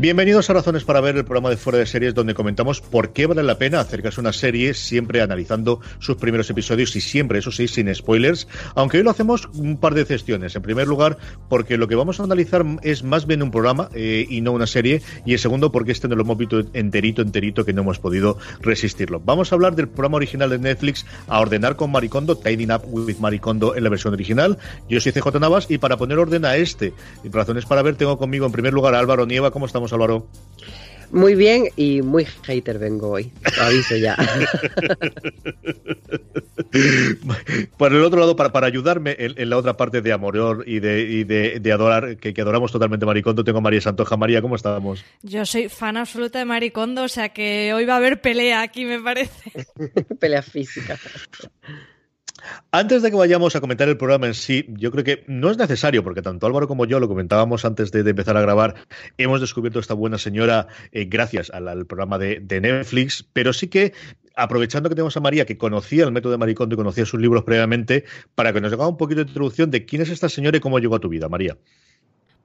Bienvenidos a Razones para ver el programa de Fuera de Series donde comentamos por qué vale la pena acercarse a una serie siempre analizando sus primeros episodios y siempre, eso sí, sin spoilers, aunque hoy lo hacemos un par de excepciones. En primer lugar, porque lo que vamos a analizar es más bien un programa eh, y no una serie y en segundo porque este no lo hemos visto enterito, enterito que no hemos podido resistirlo. Vamos a hablar del programa original de Netflix A Ordenar con Maricondo, Tidying Up with Maricondo en la versión original. Yo soy CJ Navas y para poner orden a este, Razones para ver, tengo conmigo en primer lugar a Álvaro Nieva. ¿Cómo estamos? Álvaro? Muy bien y muy hater vengo hoy, lo aviso ya. Por el otro lado, para, para ayudarme en, la otra parte de amor y de, de, adorar, que, que, adoramos totalmente Maricondo, tengo a María Santoja. María, ¿cómo estamos? Yo soy fan absoluta de Maricondo, o sea que hoy va a haber pelea aquí, me parece. pelea física. Antes de que vayamos a comentar el programa en sí, yo creo que no es necesario, porque tanto Álvaro como yo lo comentábamos antes de, empezar a grabar, hemos descubierto esta buena señora eh, gracias al, programa de, Netflix, pero sí que aprovechando que tenemos a María, que conocía el método de Maricondo y conocía sus libros previamente, para que nos haga un poquito de introducción de quién es esta señora y cómo llegó a tu vida, María.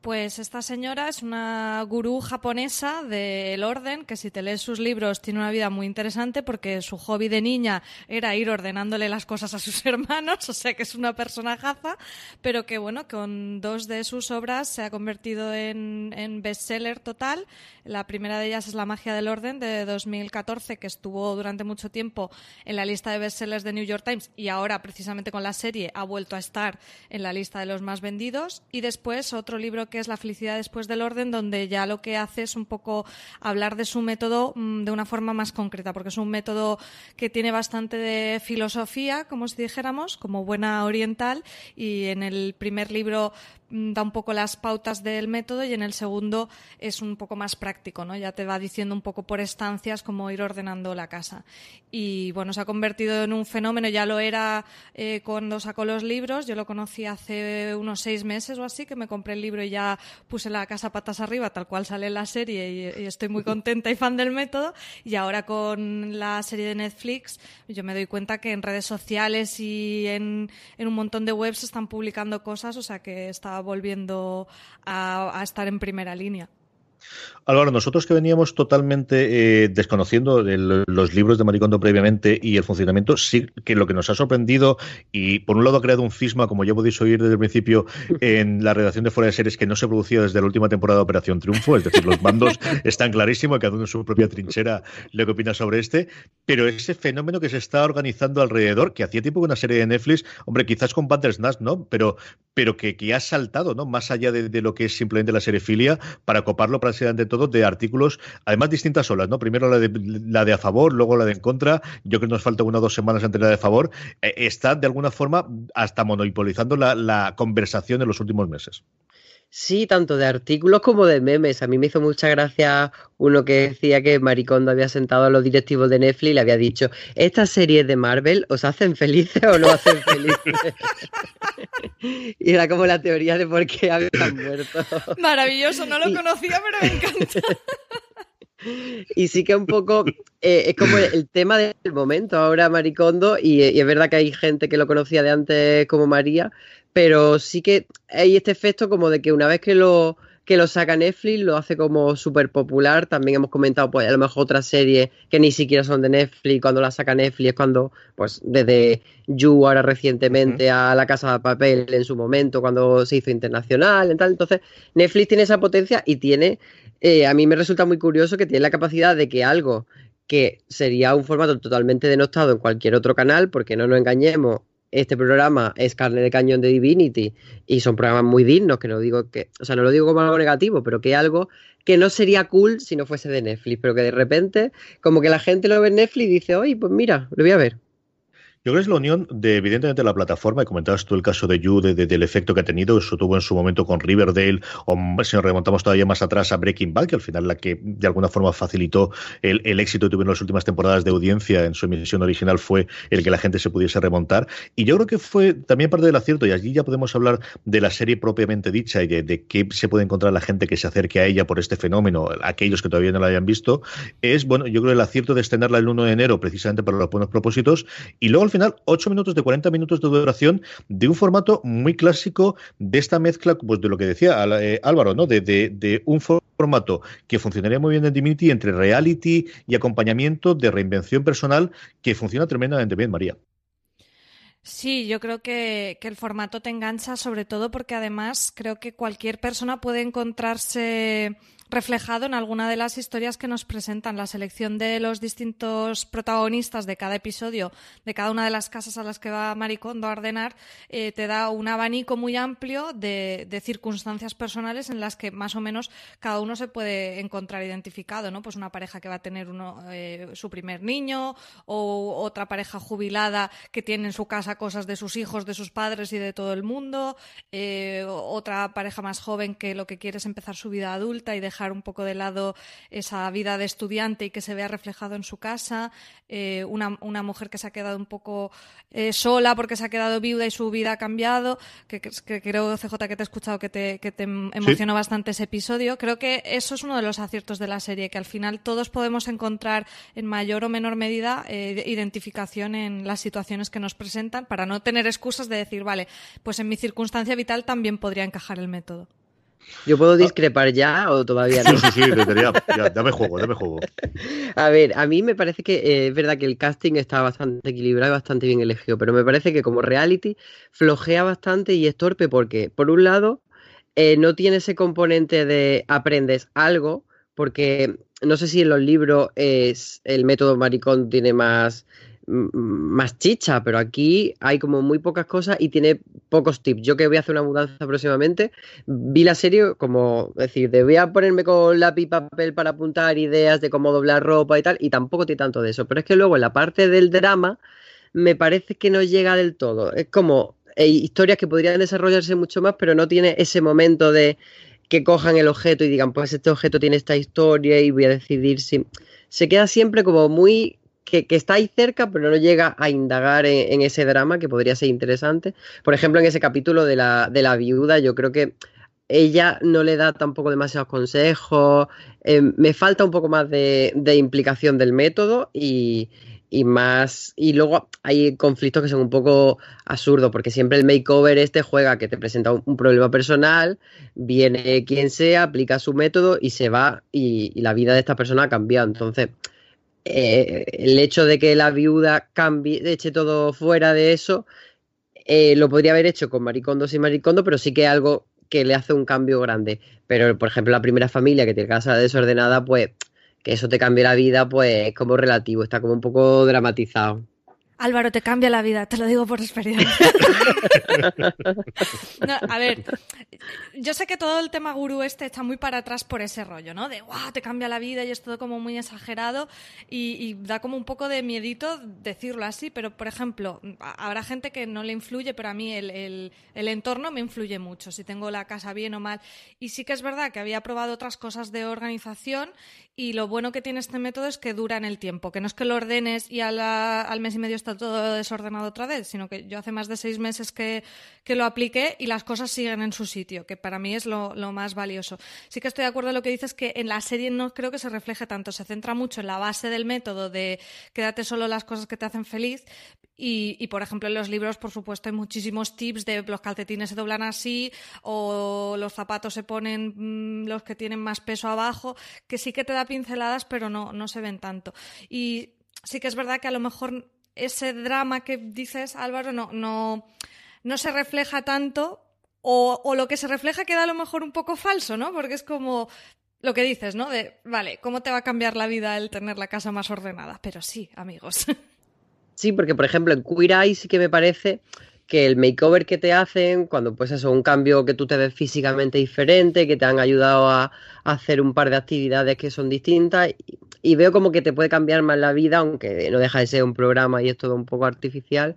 Pues esta señora es una gurú japonesa del orden que si te lees sus libros tiene una vida muy interesante porque su hobby de niña era ir ordenándole las cosas a sus hermanos, o sea que es una persona jaza, pero que bueno, con dos de sus obras se ha convertido en, en bestseller total. La primera de ellas es La magia del orden de 2014 que estuvo durante mucho tiempo en la lista de bestsellers de New York Times y ahora precisamente con la serie ha vuelto a estar en la lista de los más vendidos y después otro libro que que es La felicidad después del orden, donde ya lo que hace es un poco hablar de su método mm, de una forma más concreta, porque es un método que tiene bastante de filosofía, como si dijéramos, como buena oriental, y en el primer libro Mm, da un poco las pautas del método y en el segundo es un poco más práctico, ¿no? Ya te va diciendo un poco por estancias cómo ir ordenando la casa. Y bueno, se ha convertido en un fenómeno, ya lo era eh, cuando sacó los libros, yo lo conocí hace unos seis meses o así, que me compré el libro y ya puse la casa patas arriba, tal cual sale la serie y, estoy muy contenta y fan del método. Y ahora con la serie de Netflix, yo me doy cuenta que en redes sociales y en, un montón de webs están publicando cosas, o sea que está volviendo a estar en primera línea. Álvaro, nosotros que veníamos totalmente eh, desconociendo los libros de Maricondo previamente y el funcionamiento, sí que lo que nos ha sorprendido y por un lado ha creado un cisma, como ya podéis oír desde el principio, en la redacción de Fuera de Series que no se producía desde la última temporada de Operación Triunfo, es decir, los bandos están clarísimos, cada uno en su propia trinchera lo que opina sobre este, pero ese fenómeno que se está organizando alrededor, que hacía tiempo que una serie de Netflix, hombre, quizás con Bandersnatch, ¿no? Pero, pero que, que ha saltado, ¿no? Más allá de, de lo que es simplemente la serie para coparlo prácticamente todo de artículos, además distintas olas, ¿no? Primero la de, la de a favor, luego la de en contra. Yo creo que nos falta una o dos semanas entre la de a favor. Eh, está de alguna forma hasta monopolizando la, la conversación en los últimos meses. Sí, tanto de artículos como de memes. A mí me hizo mucha gracia uno que decía que Maricondo había sentado a los directivos de Netflix y le había dicho, ¿estas series de Marvel os hacen felices o no hacen felices? y era como la teoría de por qué habían muerto. Maravilloso, no lo conocía, pero me encanta. Y sí que un poco eh, es como el tema del momento ahora Maricondo y, y, es verdad que hay gente que lo conocía de antes como María, pero sí que hay este efecto como de que una vez que lo, que lo saca Netflix, lo hace como súper popular. También hemos comentado, pues, a lo mejor otras series que ni siquiera son de Netflix, cuando la saca Netflix es cuando, pues, desde You ahora recientemente a La Casa de Papel en su momento, cuando se hizo internacional y tal. Entonces, Netflix tiene esa potencia y tiene, eh, a mí me resulta muy curioso que tiene la capacidad de que algo que sería un formato totalmente denostado en cualquier otro canal, porque no nos engañemos, este programa es carne de cañón de Divinity y son programas muy dignos, que no digo que, o sea, no lo digo como algo negativo, pero que algo que no sería cool si no fuese de Netflix, pero que de repente, como que la gente lo ve en Netflix y dice, oye, pues mira, lo voy a ver. Yo creo que es la unión de, evidentemente, la plataforma, y comentabas tú el caso de You, del efecto que ha tenido, eso tuvo en su momento con Riverdale, o si nos remontamos todavía más atrás a Breaking Bad, que al final la que de alguna forma facilitó el, éxito que tuvieron las últimas temporadas de audiencia en su emisión original fue el que la gente se pudiese remontar. Y yo creo que fue también parte del acierto, y allí ya podemos hablar de la serie propiamente dicha y de, qué se puede encontrar la gente que se acerque a ella por este fenómeno, aquellos que todavía no la hayan visto, es, bueno, yo creo el acierto de extenderla el 1 de enero precisamente por los buenos propósitos, y luego al final 8 minutos de 40 minutos de duración de un formato muy clásico de esta mezcla, pues de lo que decía eh, Álvaro, ¿no? De, un formato que funcionaría muy bien en Divinity entre reality y acompañamiento de reinvención personal que funciona tremendamente bien, María. Sí, yo creo que, que, el formato te engancha sobre todo porque además creo que cualquier persona puede encontrarse reflejado en alguna de las historias que nos presentan. La selección de los distintos protagonistas de cada episodio, de cada una de las casas a las que va Maricondo a ordenar, eh, te da un abanico muy amplio de, circunstancias personales en las que más o menos cada uno se puede encontrar identificado, ¿no? Pues una pareja que va a tener uno, eh, su primer niño o otra pareja jubilada que tiene en su casa cosas de sus hijos, de sus padres y de todo el mundo, eh, otra pareja más joven que lo que quiere es empezar su vida adulta y dejar dejar un poco de lado esa vida de estudiante y que se vea reflejado en su casa, eh, una, una, mujer que se ha quedado un poco eh, sola porque se ha quedado viuda y su vida ha cambiado, que, creo, CJ, que te he escuchado que te, que te emocionó bastante ese episodio. Creo que eso es uno de los aciertos de la serie, que al final todos podemos encontrar en mayor o menor medida eh, identificación en las situaciones que nos presentan para no tener excusas de decir, vale, pues en mi circunstancia vital también podría encajar el método. ¿Yo puedo discrepar ya o todavía no? Sí, sí, sí, ya, dame juego, dame juego. A ver, a mí me parece que eh, es verdad que el casting está bastante equilibrado y bastante bien elegido, pero me parece que como reality flojea bastante y es torpe porque, por un lado, eh, no tiene ese componente de aprendes algo, porque no sé si en los libros es el método maricón tiene más más chicha, pero aquí hay como muy pocas cosas y tiene pocos tips. Yo que voy a hacer una mudanza próximamente, vi la serie como decir, de voy a ponerme con lápiz y papel para apuntar ideas de cómo doblar ropa y tal, y tampoco tiene tanto de eso. Pero es que luego en la parte del drama me parece que no llega del todo. Es como hay historias que podrían desarrollarse mucho más, pero no tiene ese momento de que cojan el objeto y digan, pues este objeto tiene esta historia y voy a decidir si... Se queda siempre como muy que, está ahí cerca, pero no llega a indagar en, ese drama que podría ser interesante. Por ejemplo, en ese capítulo de la, de la viuda, yo creo que ella no le da tampoco demasiados consejos. Eh, me falta un poco más de, implicación del método y, más. Y luego hay conflictos que son un poco absurdos, porque siempre el makeover este juega que te presenta un, problema personal, viene quien sea, aplica su método y se va, y, y la vida de esta persona ha cambiado. Entonces eh, el hecho de que la viuda cambie, eche todo fuera de eso, eh, lo podría haber hecho con Maricondo sin Maricondo, pero sí que algo que le hace un cambio grande. Pero, por ejemplo, la primera familia que tiene casa desordenada, pues que eso te cambie la vida, pues es como relativo, está como un poco dramatizado. Álvaro, te cambia la vida, te lo digo por experiencia. a ver, yo sé que todo el tema gurú este está muy para atrás por ese rollo, ¿no? De, wow, te cambia la vida y es todo como muy exagerado y, da como un poco de miedito decirlo así, pero por ejemplo, habrá gente que no le influye, pero a mí el, el entorno me influye mucho, si tengo la casa bien o mal. Y sí que es verdad que había probado otras cosas de organización y lo bueno que tiene este método es que dura en el tiempo, que no es que lo ordenes y al mes y medio está todo desordenado otra vez, sino que yo hace más de seis meses que, lo apliqué y las cosas siguen en su sitio, que para mí es lo, más valioso. Sí que estoy de acuerdo en lo que dices, que en la serie no creo que se refleje tanto, se centra mucho en la base del método de quédate solo las cosas que te hacen feliz y, y por ejemplo en los libros, por supuesto, hay muchísimos tips de los calcetines se doblan así o los zapatos se ponen mm, los que tienen más peso abajo, que sí que te da pinceladas, pero no, no se ven tanto. Y sí que es verdad que a lo mejor ese drama que dices, Álvaro, no, no, no se refleja tanto o, o, lo que se refleja queda a lo mejor un poco falso, ¿no? Porque es como lo que dices, ¿no? De, vale, ¿cómo te va a cambiar la vida el tener la casa más ordenada? Pero sí, amigos. Sí, porque por ejemplo en Queer sí que me parece que el makeover que te hacen, cuando pues eso, un cambio que tú te ves físicamente diferente, que te han ayudado a, hacer un par de actividades que son distintas, y, veo como que te puede cambiar más la vida, aunque no deja de ser un programa y es todo un poco artificial,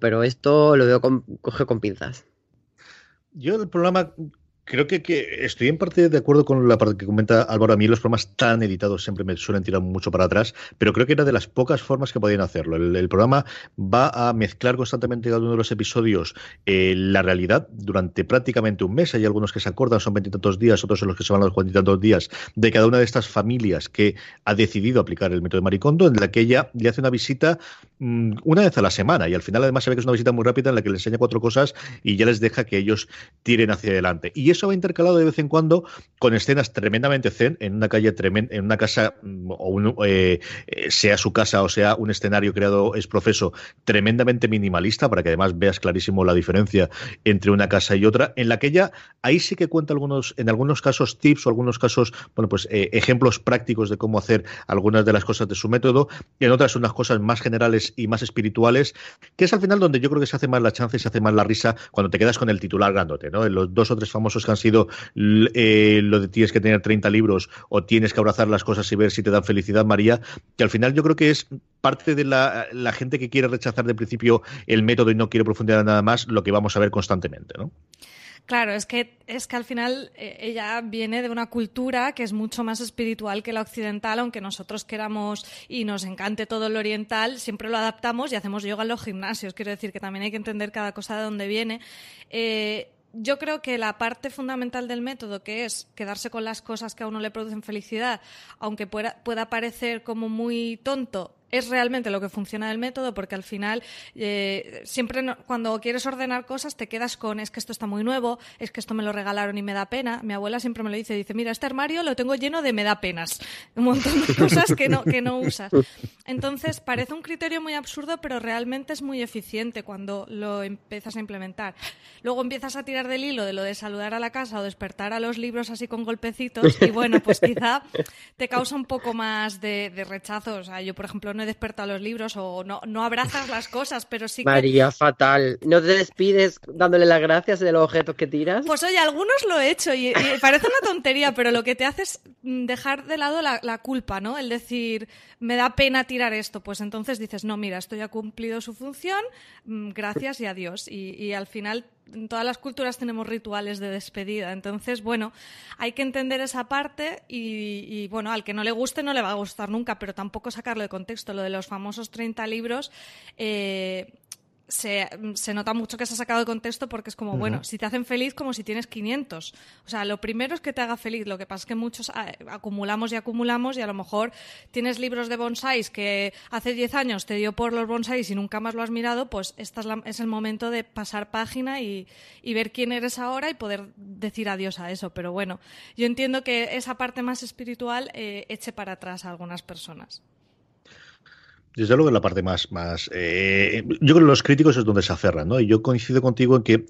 pero esto lo veo con, coge con pinzas. Yo el programa Creo que, estoy en parte de acuerdo con la parte que comenta Álvaro. A mí los programas tan editados siempre me suelen tirar mucho para atrás, pero creo que era de las pocas formas que podían hacerlo. El, programa va a mezclar constantemente cada uno de los episodios eh, la realidad durante prácticamente un mes. Hay algunos que se acordan, son veintitantos días, otros son los que se van a los veintitantos días, de cada una de estas familias que ha decidido aplicar el método de Maricondo, en la que ella le hace una visita mm, una vez a la semana. Y al final, además, se ve que es una visita muy rápida en la que le enseña cuatro cosas y ya les deja que ellos tiren hacia adelante. Y eso va intercalado de vez en cuando con escenas tremendamente zen en una calle tremenda, en una casa mm, o eh, eh, sea su casa o sea un escenario creado es profeso tremendamente minimalista para que además veas clarísimo la diferencia entre una casa y otra en la que ella ahí sí que cuenta algunos en algunos casos tips o algunos casos bueno pues eh, ejemplos prácticos de cómo hacer algunas de las cosas de su método y en otras unas cosas más generales y más espirituales que es al final donde yo creo que se hace más la chance y se hace más la risa cuando te quedas con el titular grandote no en los dos o tres famosos han sido eh, lo de tienes que tener 30 libros o tienes que abrazar las cosas y ver si te dan felicidad, María, que al final yo creo que es parte de la, gente que quiere rechazar de principio el método y no quiere profundizar nada más, lo que vamos a ver constantemente, ¿no? Claro, es que, es que al final eh, ella viene de una cultura que es mucho más espiritual que la occidental, aunque nosotros queramos y nos encante todo lo oriental, siempre lo adaptamos y hacemos yoga en los gimnasios. Quiero decir que también hay que entender cada cosa de dónde viene. Eh, yo creo que la parte fundamental del método, que es quedarse con las cosas que a uno le producen felicidad, aunque pueda, pueda parecer como muy tonto, es realmente lo que funciona del método, porque al final eh, siempre cuando quieres ordenar cosas te quedas con es que esto está muy nuevo, es que esto me lo regalaron y me da pena. Mi abuela siempre me lo dice, dice, mira, este armario lo tengo lleno de me da penas, un montón de cosas que no, que no usas. Entonces parece un criterio muy absurdo, pero realmente es muy eficiente cuando lo empiezas a implementar. Luego empiezas a tirar del hilo de lo de saludar a la casa o despertar a los libros así con golpecitos y bueno, pues quizá te causa un poco más de, de rechazo. O sea, yo por ejemplo no he despertado los libros o no, no abrazas las cosas, pero sí que... María, fatal. ¿No te despides dándole las gracias de los objetos que tiras? Pues oye, algunos lo he hecho y, parece una tontería, pero lo que te hace es mm, dejar de lado la, culpa, ¿no? El decir, me da pena tirar esto, pues entonces dices, no, mira, esto ya ha cumplido su función, mm, gracias y adiós. Y, y al final en todas las culturas tenemos rituales de despedida. Entonces, bueno, hay que entender esa parte y, bueno, al que no le guste no le va a gustar nunca, pero tampoco sacarlo de contexto. Lo de los famosos 30 libros, eh, se, se, nota mucho que se ha sacado de contexto porque es como, bueno, si te hacen feliz como si tienes 500. O sea, lo primero es que te haga feliz. Lo que pasa es que muchos ah, acumulamos y acumulamos y a lo mejor tienes libros de bonsáis que hace 10 años te dio por los bonsáis y nunca más lo has mirado, pues este es, es el momento de pasar página y, y, ver quién eres ahora y poder decir adiós a eso. Pero bueno, yo entiendo que esa parte más espiritual eh, eche para atrás a algunas personas. Desde luego en la parte más, más eh, yo creo que los críticos es donde se aferran, ¿no? Y yo coincido contigo en que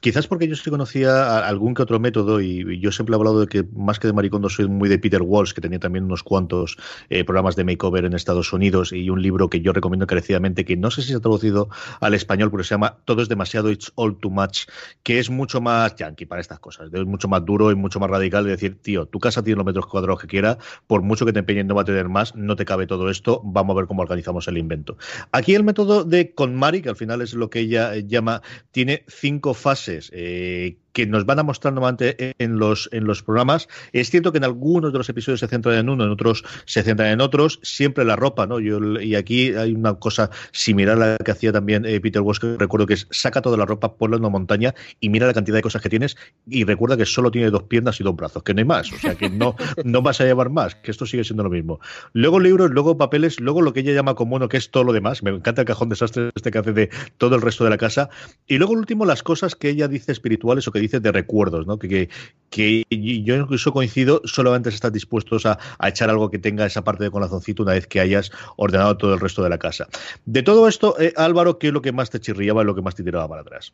quizás porque yo sí conocía algún que otro método y, yo siempre he hablado de que más que de Maricondo soy muy de Peter Walsh, que tenía también unos cuantos eh, programas de makeover en Estados Unidos y un libro que yo recomiendo encarecidamente que no sé si se ha traducido al español, pero se llama Todo es demasiado, it's all too much, que es mucho más yankee para estas cosas, es mucho más duro y mucho más radical de decir, tío, tu casa tiene los metros cuadrados que quiera, por mucho que te empeñen no va a tener más, no te cabe todo esto, vamos a ver cómo organizamos el invento. Aquí el método de KonMari, que al final es lo que ella llama, tiene cinco fases eh, que nos van a mostrar normalmente en los, en los programas. Es cierto que en algunos de los episodios se centran en uno, en otros se centran en otros, siempre la ropa, ¿no? Yo, y aquí hay una cosa similar a la que hacía también eh, Peter Walsh, que recuerdo que es saca toda la ropa, ponla en una montaña y mira la cantidad de cosas que tienes y recuerda que solo tiene dos piernas y dos brazos, que no hay más, o sea que no, no vas a llevar más, que esto sigue siendo lo mismo. Luego libros, luego papeles, luego lo que ella llama como que es todo lo demás, me encanta el cajón desastre este que hace de todo el resto de la casa, y luego el último las cosas que ella dice espirituales o que dices de recuerdos, ¿no? Que, que, yo incluso coincido, solamente estás dispuestos a, echar algo que tenga esa parte de corazoncito una vez que hayas ordenado todo el resto de la casa. De todo esto, eh, Álvaro, ¿qué es lo que más te chirriaba y lo que más te tiraba para atrás?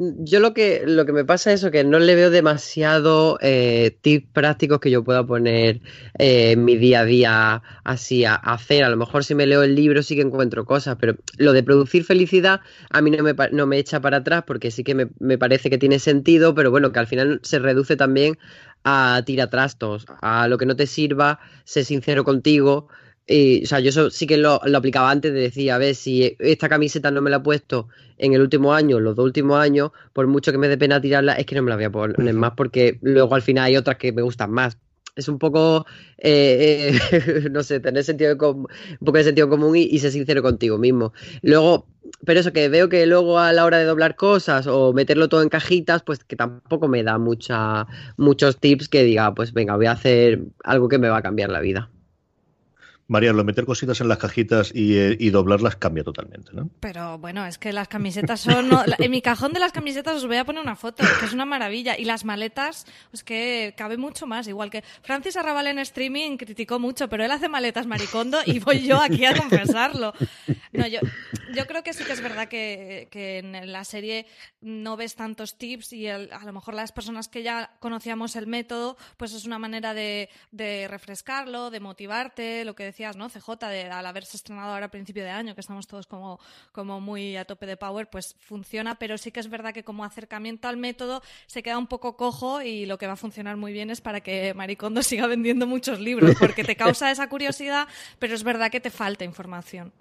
Yo lo que, lo que me pasa es que no le veo demasiado eh, tips prácticos que yo pueda poner eh, en mi día a día así a, hacer. A lo mejor si me leo el libro sí que encuentro cosas, pero lo de producir felicidad a mí no me, no me echa para atrás porque sí que me, me parece que tiene sentido, pero bueno, que al final se reduce también a tiratrastos, a lo que no te sirva, sé sincero contigo y, o sea, yo eso sí que lo, aplicaba antes de decir, a ver, si esta camiseta no me la he puesto en el último año, los dos últimos años, por mucho que me dé pena tirarla, es que no me la voy a poner más porque luego al final hay otras que me gustan más. Es un poco, eh, eh, no sé, tener sentido un poco de sentido común y, ser sincero contigo mismo. Luego, pero eso que veo que luego a la hora de doblar cosas o meterlo todo en cajitas, pues que tampoco me da mucha, muchos tips que diga, pues venga, voy a hacer algo que me va a cambiar la vida. María, lo meter cositas en las cajitas eh, y, doblarlas cambia totalmente, ¿no? Pero bueno, es que las camisetas son... en mi cajón de las camisetas os voy a poner una foto, que es una maravilla. Y las maletas, pues que cabe mucho más. Igual que Francis Arrabal en streaming criticó mucho, pero él hace maletas maricondo y voy yo aquí a confesarlo. No, yo, creo que sí que es verdad que, en la serie no ves tantos tips y a lo mejor las personas que ya conocíamos el método, pues es una manera de, de refrescarlo, de motivarte, lo que decía ¿no? CJ, al haberse estrenado ahora a principio de año, que estamos todos como, como muy a tope de power, pues funciona, pero sí que es verdad que como acercamiento al método se queda un poco cojo y lo que va a funcionar muy bien es para que Maricondo siga vendiendo muchos libros, porque te causa esa curiosidad, pero es verdad que te falta información.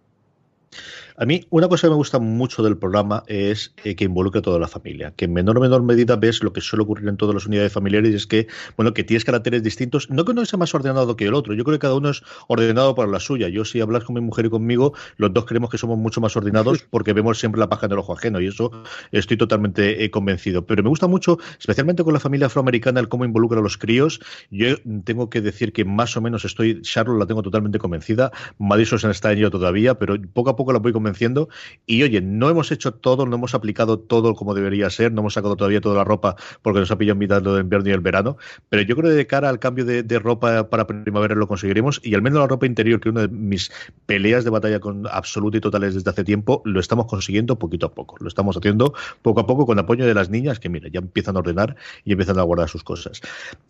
A mí, una cosa que me gusta mucho del programa es eh, que involucre a toda la familia. Que en menor o menor medida ves lo que suele ocurrir en todas las unidades familiares y es que, bueno, que tienes caracteres distintos. No que uno sea más ordenado que el otro. Yo creo que cada uno es ordenado para la suya. Yo, si hablas con mi mujer y conmigo, los dos creemos que somos mucho más ordenados porque vemos siempre la paja en el ojo ajeno y eso estoy totalmente eh, convencido. Pero me gusta mucho, especialmente con la familia afroamericana, el cómo involucra a los críos. Yo tengo que decir que más o menos estoy, Charlotte la tengo totalmente convencida. Madison está en ello todavía, pero poco a poco la voy convenciendo. Y oye, no hemos hecho todo, no hemos aplicado todo como debería ser, no hemos sacado todavía toda la ropa porque nos ha pillado en mitad del invierno y el verano, pero yo creo que de cara al cambio de, ropa para primavera lo conseguiremos y al menos la ropa interior, que una de mis peleas de batalla con absoluto y totales desde hace tiempo, lo estamos consiguiendo poquito a poco. Lo estamos haciendo poco a poco con apoyo de las niñas que, mira, ya empiezan a ordenar y empiezan a guardar sus cosas.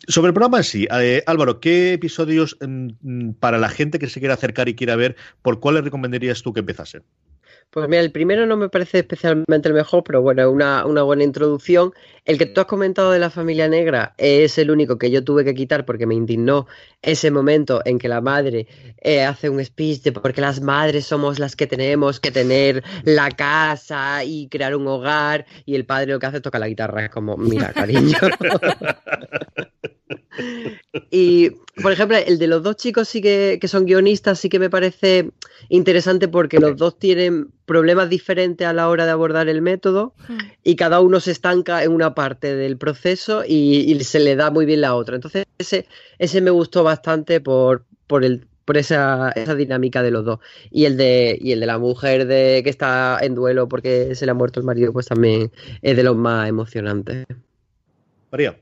Sobre el programa en sí, eh, Álvaro, ¿qué episodios mm, mm, para la gente que se quiera acercar y quiera ver, por cuáles recomendarías tú que Pues mira, el primero no me parece especialmente el mejor, pero bueno, una, una buena introducción. El que tú has comentado de la familia negra es el único que yo tuve que quitar porque me indignó ese momento en que la madre eh, hace un speech de porque las madres somos las que tenemos que tener la casa y crear un hogar y el padre lo que hace es tocar la guitarra. Es como, mira, cariño. y, por ejemplo, el de los dos chicos sí que, que son guionistas sí que me parece interesante porque los dos tienen problemas diferentes a la hora de abordar el método y cada uno se estanca en una parte del proceso y, se le da muy bien la otra. Entonces, ese, ese me gustó bastante por, por el por esa, esa, dinámica de los dos. Y el de, y el de la mujer de que está en duelo porque se le ha muerto el marido, pues también es de los más emocionantes. María.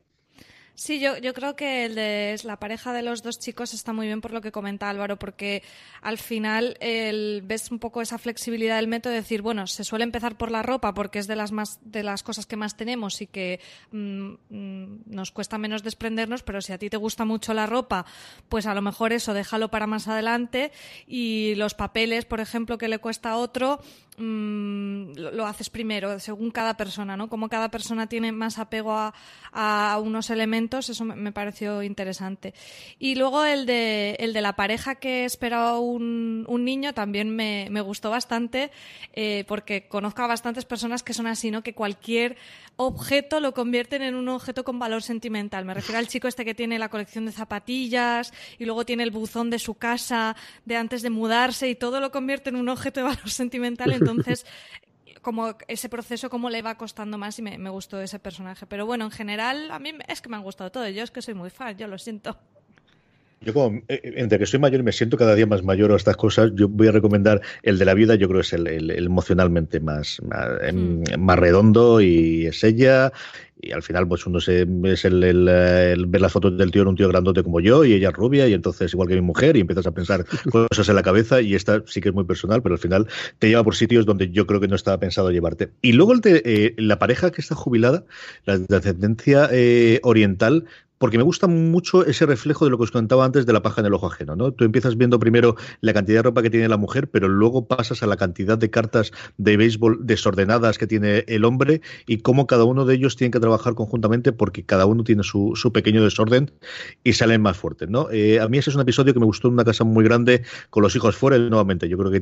Sí, yo, yo creo que el de la pareja de los dos chicos está muy bien por lo que comenta Álvaro, porque al final el, ves un poco esa flexibilidad del método de decir, bueno, se suele empezar por la ropa porque es de las más de las cosas que más tenemos y que mm, mm, nos cuesta menos desprendernos, pero si a ti te gusta mucho la ropa, pues a lo mejor eso déjalo para más adelante. Y los papeles, por ejemplo, que le cuesta a otro, mm, lo, haces primero, según cada persona, ¿no? Como cada persona tiene más apego a, a unos elementos eso me, pareció interesante. Y luego el de, el de la pareja que esperaba un, un niño también me, me gustó bastante, eh, porque conozco a bastantes personas que son así, ¿no? Que cualquier objeto lo convierten en un objeto con valor sentimental. Me refiero al chico este que tiene la colección de zapatillas y luego tiene el buzón de su casa de antes de mudarse y todo lo convierte en un objeto de valor sentimental. Entonces, como ese proceso cómo le va costando más y me, me, gustó ese personaje. Pero bueno, en general a mí es que me han gustado todos. Yo es que soy muy fan, yo lo siento. Yo como, eh, entre que soy mayor y me siento cada día más mayor a estas cosas, yo voy a recomendar el de la vida, yo creo que es el, emocionalmente más, em, mm. más, redondo y es ella y al final pues uno se, es el, ver las fotos del tío en un tío grandote como yo y ella rubia y entonces igual que mi mujer y empiezas a pensar cosas en la cabeza y esta sí que es muy personal pero al final te lleva por sitios donde yo creo que no estaba pensado llevarte y luego el de, eh, la pareja que está jubilada la de ascendencia eh, oriental porque me gusta mucho ese reflejo de lo que os contaba antes de la paja en el ojo ajeno, ¿no? Tú empiezas viendo primero la cantidad de ropa que tiene la mujer, pero luego pasas a la cantidad de cartas de béisbol desordenadas que tiene el hombre y cómo cada uno de ellos tiene que trabajar conjuntamente porque cada uno tiene su, pequeño desorden y salen más fuertes, ¿no? Eh, a mí ese es un episodio que me gustó en una casa muy grande con los hijos fuera, nuevamente, yo creo que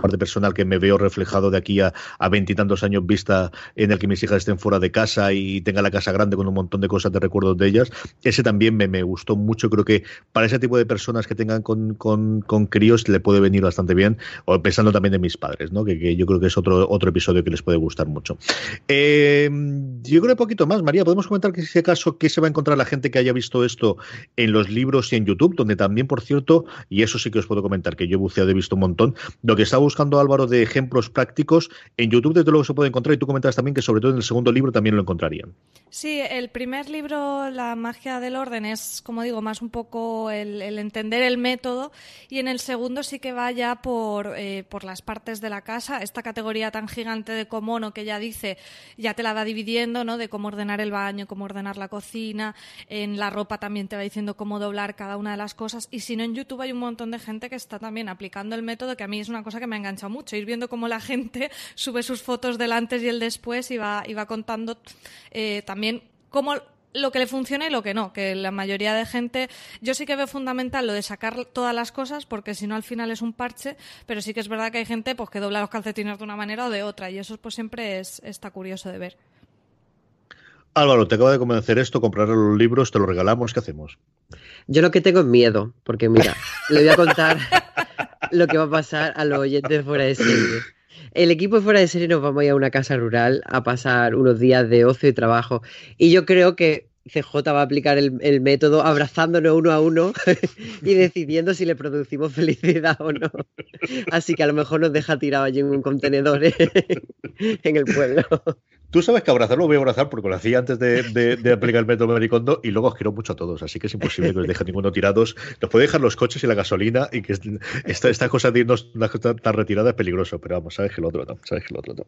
parte personal que me veo reflejado de aquí a veintitantos años vista en el que mis hijas estén fuera de casa y tenga la casa grande con un montón de cosas de recuerdos de ellas. Ese también me, me gustó mucho. Creo que para ese tipo de personas que tengan con, con, con críos le puede venir bastante bien. O pensando también de mis padres, ¿no? Que, que, yo creo que es otro, otro episodio que les puede gustar mucho. Eh, yo creo un poquito más, María. Podemos comentar que en ese caso, ¿qué se va a encontrar la gente que haya visto esto en los libros y en YouTube? Donde también, por cierto, y eso sí que os puedo comentar, que yo he buceado, he visto un montón, lo que está buscando Álvaro de ejemplos prácticos, en YouTube desde luego se puede encontrar y tú comentas también que sobre todo en el segundo libro también lo encontrarían. Sí, el primer libro, La magia del orden, es, como digo, más un poco el, entender el método y en el segundo sí que vaya por, eh, por las partes de la casa, esta categoría tan gigante de comono que ya dice, ya te la va dividiendo, ¿no? De cómo ordenar el baño, cómo ordenar la cocina, en la ropa también te va diciendo cómo doblar cada una de las cosas y si no en YouTube hay un montón de gente que está también aplicando el método que a mí es una cosa que me ha enganchado mucho, ir viendo cómo la gente sube sus fotos del antes y el después y va, y va contando eh, también cómo lo que le funciona y lo que no, que la mayoría de gente, yo sí que veo fundamental lo de sacar todas las cosas, porque si no al final es un parche, pero sí que es verdad que hay gente pues que dobla los calcetines de una manera o de otra, y eso pues siempre es, está curioso de ver. Álvaro, te acaba de convencer esto, comprar los libros, te los regalamos, ¿qué hacemos? Yo lo que tengo es miedo, porque mira, le voy a contar lo que va a pasar a los oyentes fuera de serie. El equipo fuera de serie nos vamos a ir a una casa rural a pasar unos días de ocio y trabajo. Y yo creo que CJ va a aplicar el, método abrazándonos uno a uno y decidiendo si le producimos felicidad o no. Así que a lo mejor nos deja tirado allí en un contenedor en el pueblo. Tú sabes que abrazarlo voy a abrazar porque lo hacía antes de, aplicar el método Maricondo y luego os quiero mucho a todos, así que es imposible que os deje ninguno tirados. Nos puede dejar los coches y la gasolina y que esta, esta cosa de irnos tan retirada es peligroso, pero vamos, sabes que el otro no, sabes que el otro no.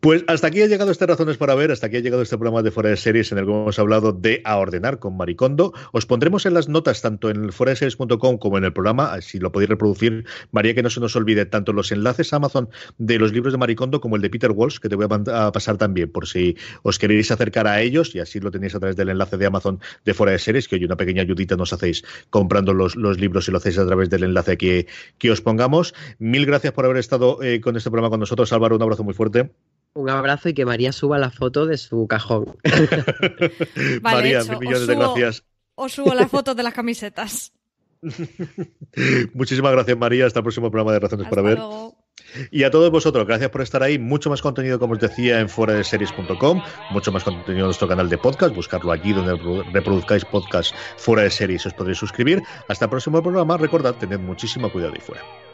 Pues hasta aquí ha llegado este Razones para Ver, hasta aquí ha llegado este programa de Fuera de Series en el que hemos hablado de A Ordenar con Maricondo. Os pondremos en las notas tanto en el series.com como en el programa, si lo podéis reproducir, María, que no se nos olvide tanto los enlaces a Amazon de los libros de Maricondo como el de Peter Walsh, que te voy a pasar también también, por si os queréis acercar a ellos, y así lo tenéis a través del enlace de Amazon de Fuera de Series, que hoy una pequeña ayudita nos hacéis comprando los, los libros y lo hacéis a través del enlace que, que os pongamos. Mil gracias por haber estado eh, con este programa con nosotros. Álvaro, un abrazo muy fuerte. Un abrazo y que María suba la foto de su cajón. María, mil millones de gracias. Os subo la foto de las camisetas. Muchísimas gracias, María. Hasta el próximo programa de Razones para Ver. Y a todos vosotros, gracias por estar ahí. Mucho más contenido, como os decía, en fuera de series.com, mucho más contenido en nuestro canal de podcast. Buscarlo allí donde reproduzcáis podcast fuera de series. Os podréis suscribir. Hasta el próximo programa. Recordad, tened muchísimo cuidado ahí fuera.